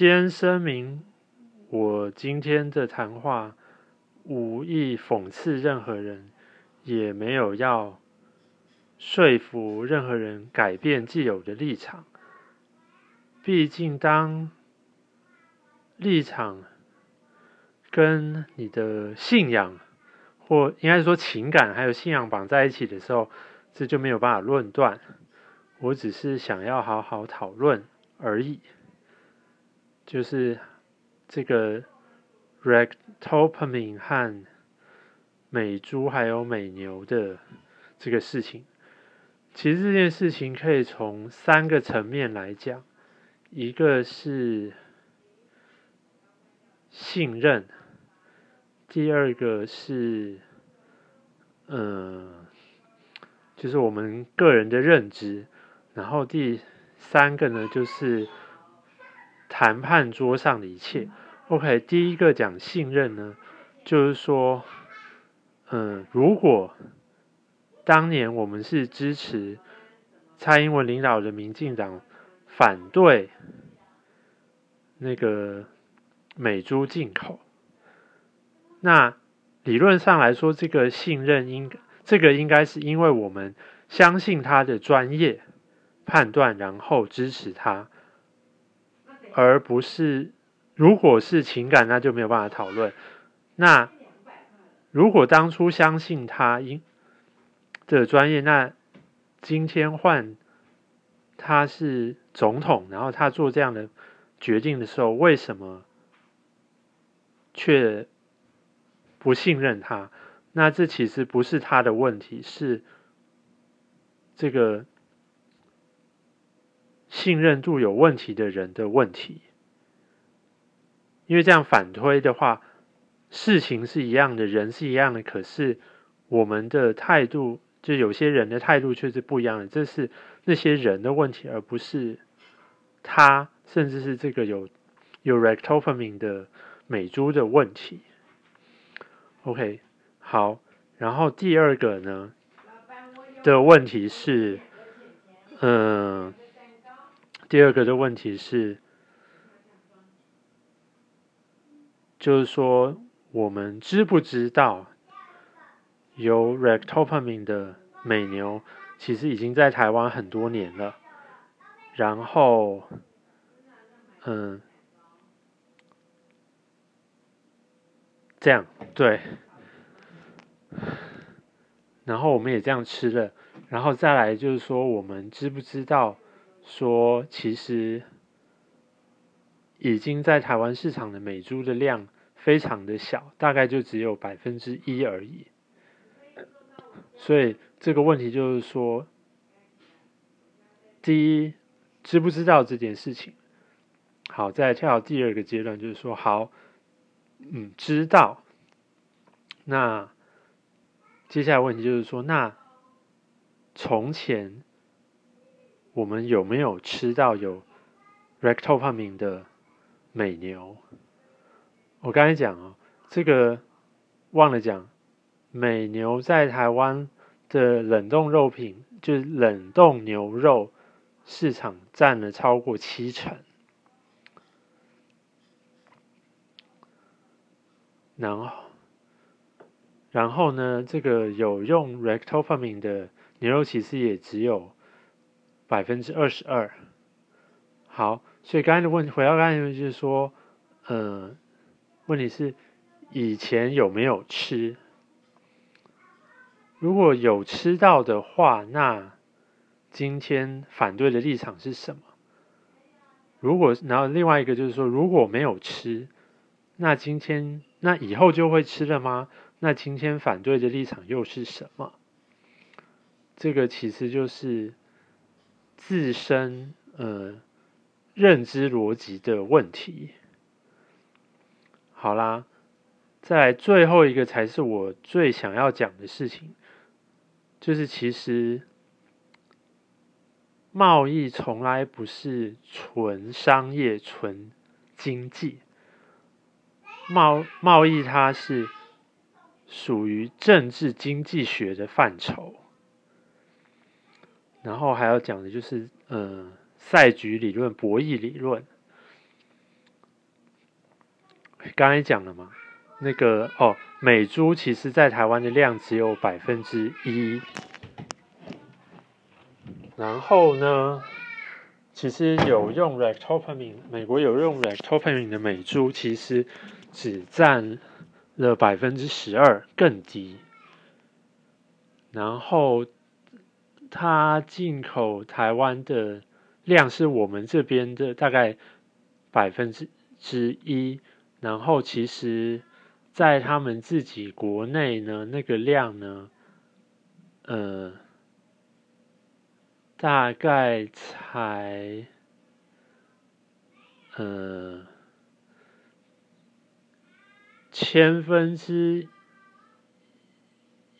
先声明，我今天的谈话无意讽刺任何人，也没有要说服任何人改变既有的立场。毕竟，当立场跟你的信仰，或应该说情感还有信仰绑在一起的时候，这就没有办法论断。我只是想要好好讨论而已。就是这个 rectopamine 和美猪还有美牛的这个事情，其实这件事情可以从三个层面来讲，一个是信任，第二个是嗯，就是我们个人的认知，然后第三个呢就是。谈判桌上的一切，OK。第一个讲信任呢，就是说，嗯，如果当年我们是支持蔡英文领导的民进党反对那个美猪进口，那理论上来说，这个信任应这个应该是因为我们相信他的专业判断，然后支持他。而不是，如果是情感，那就没有办法讨论。那如果当初相信他应的专业，那今天换他是总统，然后他做这样的决定的时候，为什么却不信任他？那这其实不是他的问题，是这个。信任度有问题的人的问题，因为这样反推的话，事情是一样的，人是一样的，可是我们的态度，就有些人的态度却是不一样的，这是那些人的问题，而不是他，甚至是这个有有 rectopamine 的美猪的问题。OK，好，然后第二个呢的问题是，嗯。第二个的问题是，就是说，我们知不知道有 r e c t o p a m i n 的美牛，其实已经在台湾很多年了。然后，嗯，这样对，然后我们也这样吃了。然后再来就是说，我们知不知道？说其实已经在台湾市场的美猪的量非常的小，大概就只有百分之一而已。所以这个问题就是说，第一知不知道这件事情？好，再跳到第二个阶段，就是说，好，嗯，知道。那接下来问题就是说，那从前。我们有没有吃到有 rectopamine 的美牛？我刚才讲哦，这个忘了讲，美牛在台湾的冷冻肉品，就是冷冻牛肉市场占了超过七成。然后，然后呢，这个有用 rectopamine 的牛肉其实也只有。百分之二十二，好，所以刚才的问题回到刚才的问题就是说，呃，问题是以前有没有吃？如果有吃到的话，那今天反对的立场是什么？如果然后另外一个就是说，如果没有吃，那今天那以后就会吃了吗？那今天反对的立场又是什么？这个其实就是。自身呃认知逻辑的问题，好啦，在最后一个才是我最想要讲的事情，就是其实贸易从来不是纯商业、纯经济，贸贸易它是属于政治经济学的范畴。然后还要讲的就是，呃，赛局理论、博弈理论。刚才讲了嘛，那个哦，美猪其实在台湾的量只有百分之一，然后呢，其实有用 ractopamine，美国有用 ractopamine 的美猪，其实只占了百分之十二，更低。然后它进口台湾的量是我们这边的大概百分之之一，然后其实，在他们自己国内呢，那个量呢，呃，大概才呃千分之。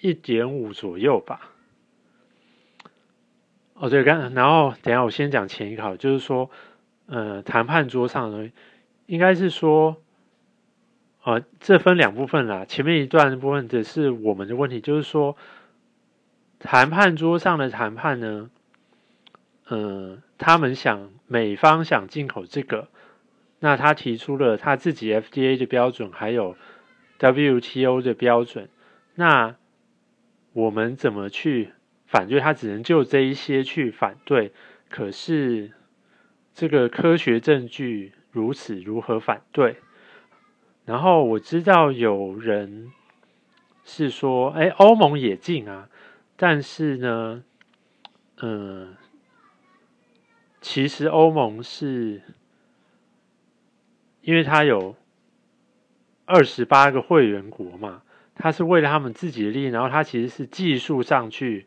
一点五左右吧。哦，对，刚然后等下我先讲前一考，就是说，呃，谈判桌上呢，应该是说，呃，这分两部分啦。前面一段部分的是我们的问题，就是说，谈判桌上的谈判呢，呃，他们想美方想进口这个，那他提出了他自己 FDA 的标准，还有 WTO 的标准，那。我们怎么去反对？他只能就这一些去反对。可是这个科学证据如此，如何反对？然后我知道有人是说：“哎，欧盟也进啊。”但是呢，嗯，其实欧盟是因为它有二十八个会员国嘛。他是为了他们自己的利益，然后他其实是技术上去，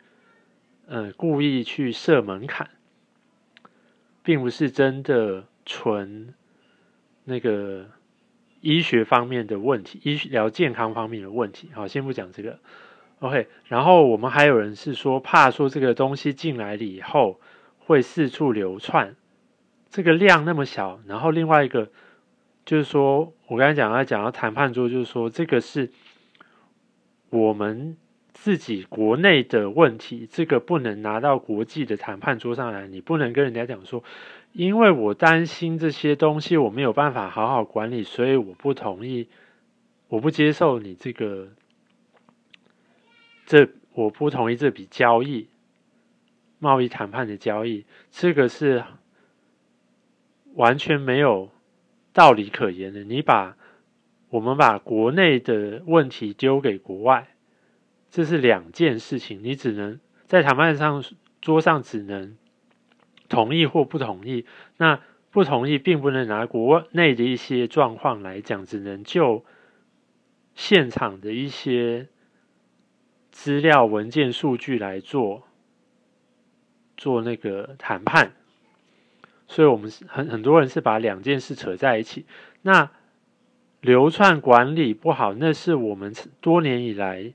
呃，故意去设门槛，并不是真的纯那个医学方面的问题，医疗健康方面的问题。好，先不讲这个，OK。然后我们还有人是说，怕说这个东西进来了以后会四处流窜，这个量那么小。然后另外一个就是说，我刚才讲到讲到谈判桌，就是说这个是。我们自己国内的问题，这个不能拿到国际的谈判桌上来。你不能跟人家讲说，因为我担心这些东西我没有办法好好管理，所以我不同意，我不接受你这个，这我不同意这笔交易，贸易谈判的交易，这个是完全没有道理可言的。你把。我们把国内的问题丢给国外，这是两件事情。你只能在谈判上桌上只能同意或不同意。那不同意并不能拿国内的一些状况来讲，只能就现场的一些资料、文件、数据来做做那个谈判。所以，我们很很多人是把两件事扯在一起。那流窜管理不好，那是我们多年以来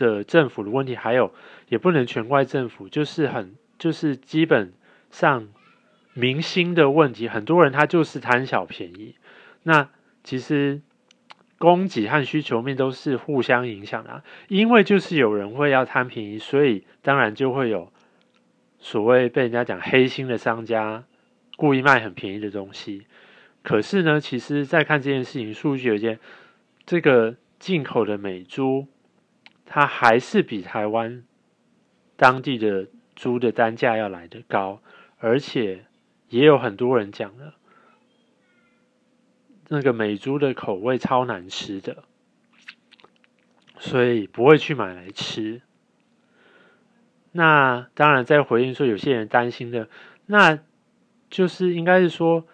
的政府的问题。还有，也不能全怪政府，就是很就是基本上明星的问题。很多人他就是贪小便宜。那其实供给和需求面都是互相影响的，因为就是有人会要贪便宜，所以当然就会有所谓被人家讲黑心的商家故意卖很便宜的东西。可是呢，其实，在看这件事情，数据有件，这个进口的美猪，它还是比台湾当地的猪的单价要来的高，而且也有很多人讲了，那个美猪的口味超难吃的，所以不会去买来吃。那当然，在回应说有些人担心的，那就是应该是说。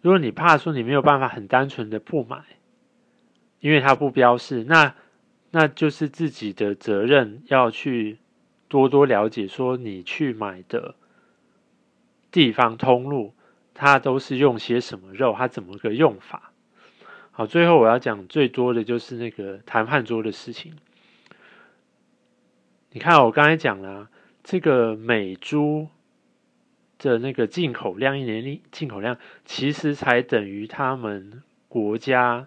如果你怕说你没有办法很单纯的不买，因为它不标示，那那就是自己的责任要去多多了解，说你去买的地方通路，它都是用些什么肉，它怎么个用法。好，最后我要讲最多的就是那个谈判桌的事情。你看，我刚才讲了这个美猪。的那个进口量，一年进口量其实才等于他们国家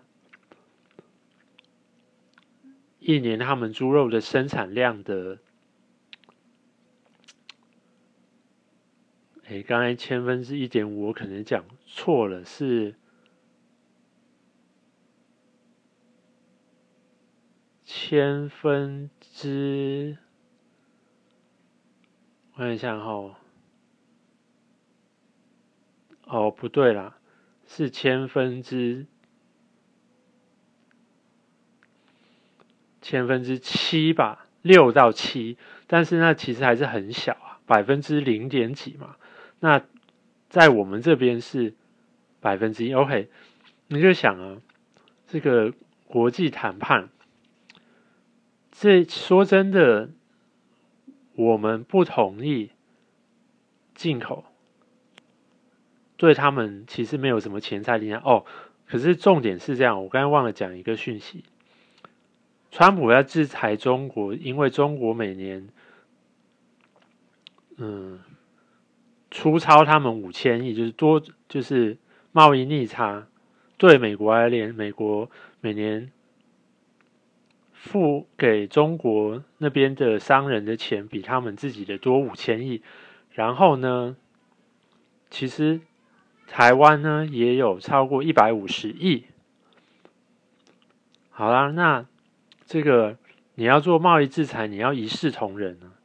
一年他们猪肉的生产量的哎刚才千分之一点五我可能讲错了是千分之我看一下哈哦不对啦是千分之千分之七吧，六到七，但是那其实还是很小啊，百分之零点几嘛。那在我们这边是百分之一，OK，你就想啊，这个国际谈判。这说真的，我们不同意进口，对他们其实没有什么钱财力量哦。可是重点是这样，我刚刚忘了讲一个讯息：，川普要制裁中国，因为中国每年，嗯，出超他们五千亿，就是多，就是贸易逆差。对美国而言，美国每年。付给中国那边的商人的钱比他们自己的多五千亿，然后呢，其实台湾呢也有超过一百五十亿。好啦，那这个你要做贸易制裁，你要一视同仁啊，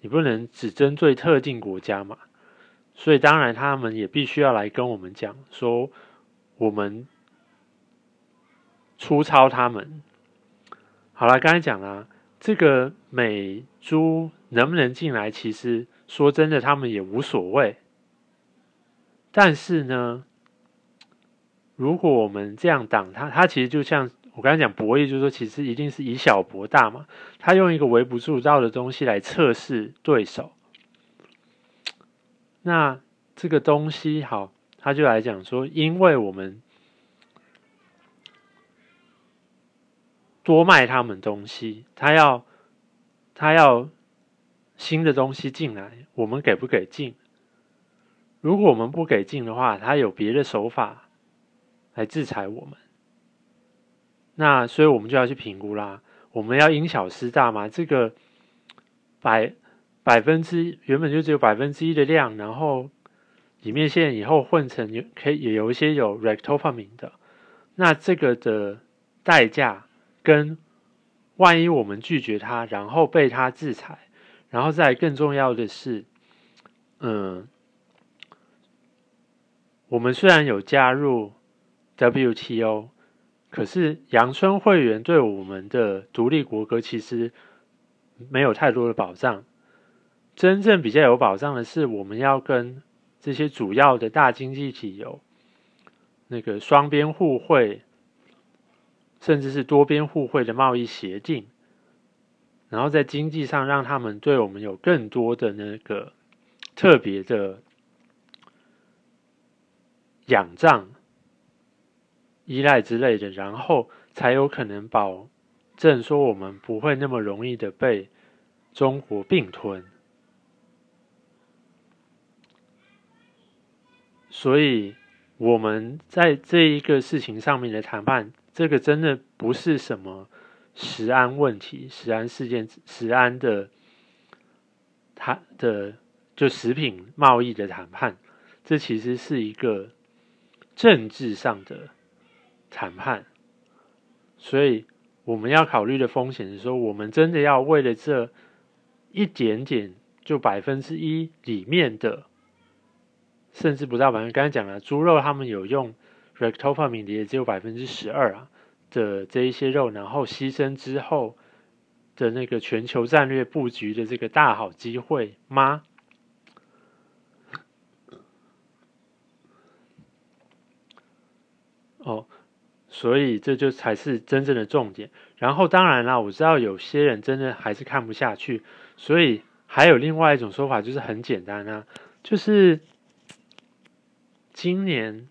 你不能只针对特定国家嘛。所以当然他们也必须要来跟我们讲说，我们粗糙他们。好了，刚才讲了，这个美猪能不能进来？其实说真的，他们也无所谓。但是呢，如果我们这样挡他，他其实就像我刚才讲博弈，就是说，其实一定是以小博大嘛。他用一个微不足道的东西来测试对手。那这个东西好，他就来讲说，因为我们。多卖他们东西，他要他要新的东西进来，我们给不给进？如果我们不给进的话，他有别的手法来制裁我们。那所以我们就要去评估啦。我们要因小失大嘛？这个百百分之原本就只有百分之一的量，然后里面现在以后混成有可以也有一些有 rectofamin 的，那这个的代价。跟万一我们拒绝他，然后被他制裁，然后再更重要的是，嗯，我们虽然有加入 WTO，可是阳春会员对我们的独立国歌其实没有太多的保障。真正比较有保障的是，我们要跟这些主要的大经济体有那个双边互惠。甚至是多边互惠的贸易协定，然后在经济上让他们对我们有更多的那个特别的仰仗、依赖之类的，然后才有可能保证说我们不会那么容易的被中国并吞。所以我们在这一个事情上面的谈判。这个真的不是什么食安问题，食安事件，食安的，它的就食品贸易的谈判，这其实是一个政治上的谈判，所以我们要考虑的风险是说，我们真的要为了这一点点，就百分之一里面的，甚至不到百分，刚才讲了，猪肉他们有用。rectofamin 的也只有百分之十二啊的这一些肉，然后牺牲之后的那个全球战略布局的这个大好机会吗？哦，所以这就才是真正的重点。然后当然啦，我知道有些人真的还是看不下去，所以还有另外一种说法，就是很简单啊，就是今年。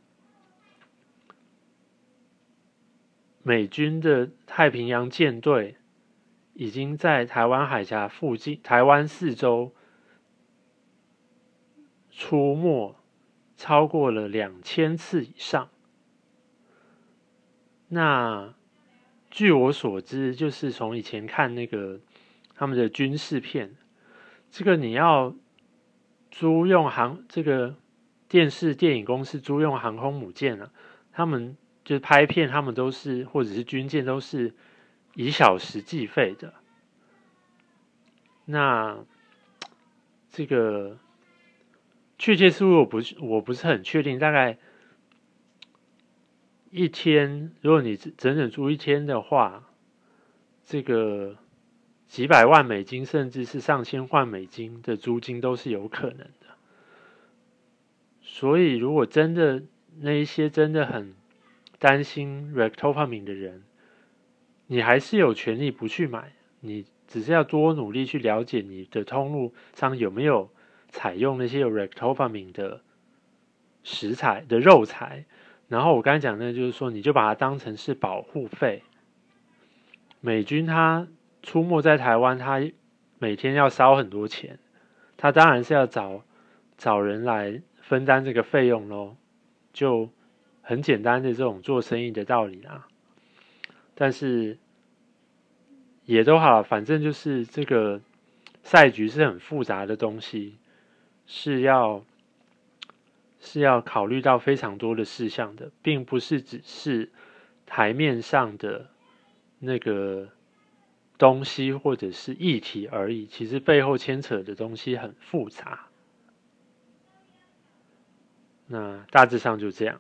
美军的太平洋舰队已经在台湾海峡附近、台湾四周出没超过了两千次以上。那据我所知，就是从以前看那个他们的军事片，这个你要租用航这个电视电影公司租用航空母舰啊，他们。就是拍片，他们都是或者是军舰都是以小时计费的。那这个确切数我不我不是很确定，大概一天，如果你整整租一天的话，这个几百万美金，甚至是上千万美金的租金都是有可能的。所以，如果真的那一些真的很担心 rectopamine 的人，你还是有权利不去买，你。只是要多努力去了解你的通路上有没有采用那些有 rectopamine 的食材的肉材，然后我刚才讲的，就是说你就把它当成是保护费。美军他出没在台湾，他每天要烧很多钱，他当然是要找找人来分担这个费用喽，就很简单的这种做生意的道理啦。但是。也都好，反正就是这个赛局是很复杂的东西，是要是要考虑到非常多的事项的，并不是只是台面上的那个东西或者是议题而已。其实背后牵扯的东西很复杂。那大致上就这样。